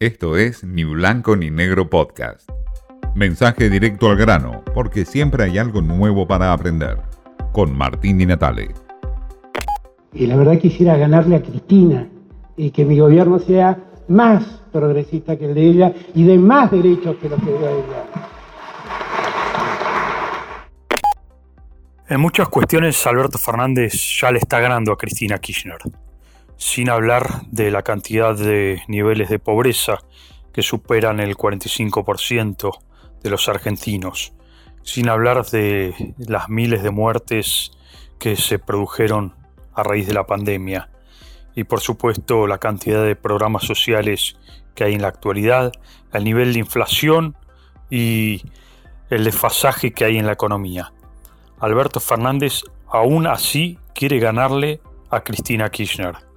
Esto es Ni Blanco ni Negro Podcast. Mensaje directo al grano, porque siempre hay algo nuevo para aprender. Con Martín Di Natale. Y la verdad quisiera ganarle a Cristina y que mi gobierno sea más progresista que el de ella y de más derechos que los que de ella. En muchas cuestiones Alberto Fernández ya le está ganando a Cristina Kirchner sin hablar de la cantidad de niveles de pobreza que superan el 45% de los argentinos, sin hablar de las miles de muertes que se produjeron a raíz de la pandemia y por supuesto la cantidad de programas sociales que hay en la actualidad, el nivel de inflación y el desfasaje que hay en la economía. Alberto Fernández aún así quiere ganarle a Cristina Kirchner.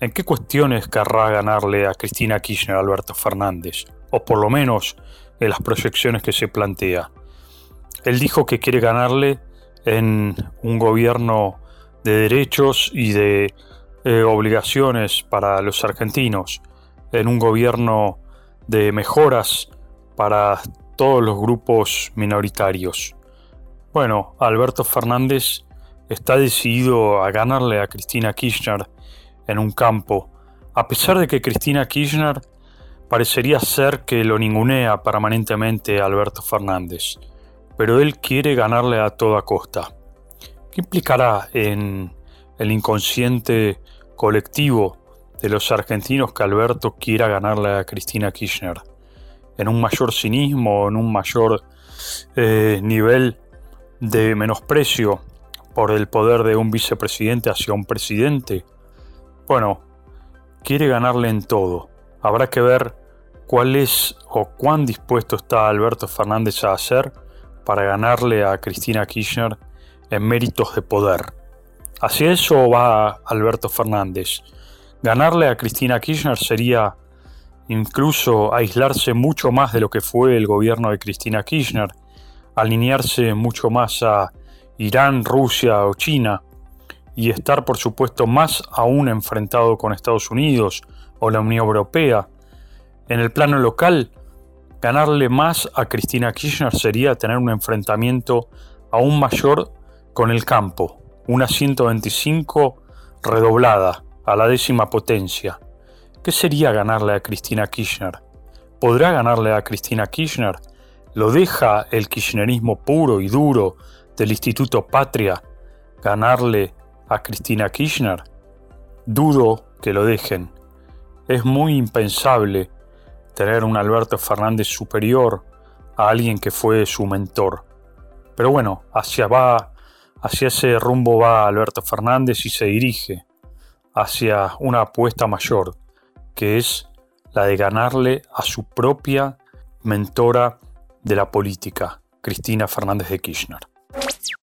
¿En qué cuestiones querrá ganarle a Cristina Kirchner Alberto Fernández? O por lo menos en las proyecciones que se plantea. Él dijo que quiere ganarle en un gobierno de derechos y de eh, obligaciones para los argentinos, en un gobierno de mejoras para todos los grupos minoritarios. Bueno, Alberto Fernández está decidido a ganarle a Cristina Kirchner en un campo, a pesar de que Cristina Kirchner parecería ser que lo ningunea permanentemente a Alberto Fernández, pero él quiere ganarle a toda costa. ¿Qué implicará en el inconsciente colectivo de los argentinos que Alberto quiera ganarle a Cristina Kirchner? ¿En un mayor cinismo, en un mayor eh, nivel de menosprecio por el poder de un vicepresidente hacia un presidente? Bueno, quiere ganarle en todo. Habrá que ver cuál es o cuán dispuesto está Alberto Fernández a hacer para ganarle a Cristina Kirchner en méritos de poder. Hacia eso va Alberto Fernández. Ganarle a Cristina Kirchner sería incluso aislarse mucho más de lo que fue el gobierno de Cristina Kirchner, alinearse mucho más a Irán, Rusia o China, y estar por supuesto más aún enfrentado con Estados Unidos o la Unión Europea. En el plano local, ganarle más a Cristina Kirchner sería tener un enfrentamiento aún mayor con el campo, una 125 redoblada a la décima potencia. ¿Qué sería ganarle a Cristina Kirchner? ¿Podrá ganarle a Cristina Kirchner? ¿Lo deja el kirchnerismo puro y duro del Instituto Patria ganarle a Cristina Kirchner? Dudo que lo dejen. Es muy impensable tener un Alberto Fernández superior a alguien que fue su mentor. Pero bueno, hacia va, hacia ese rumbo va Alberto Fernández y se dirige hacia una apuesta mayor, que es la de ganarle a su propia mentora de la política, Cristina Fernández de Kirchner.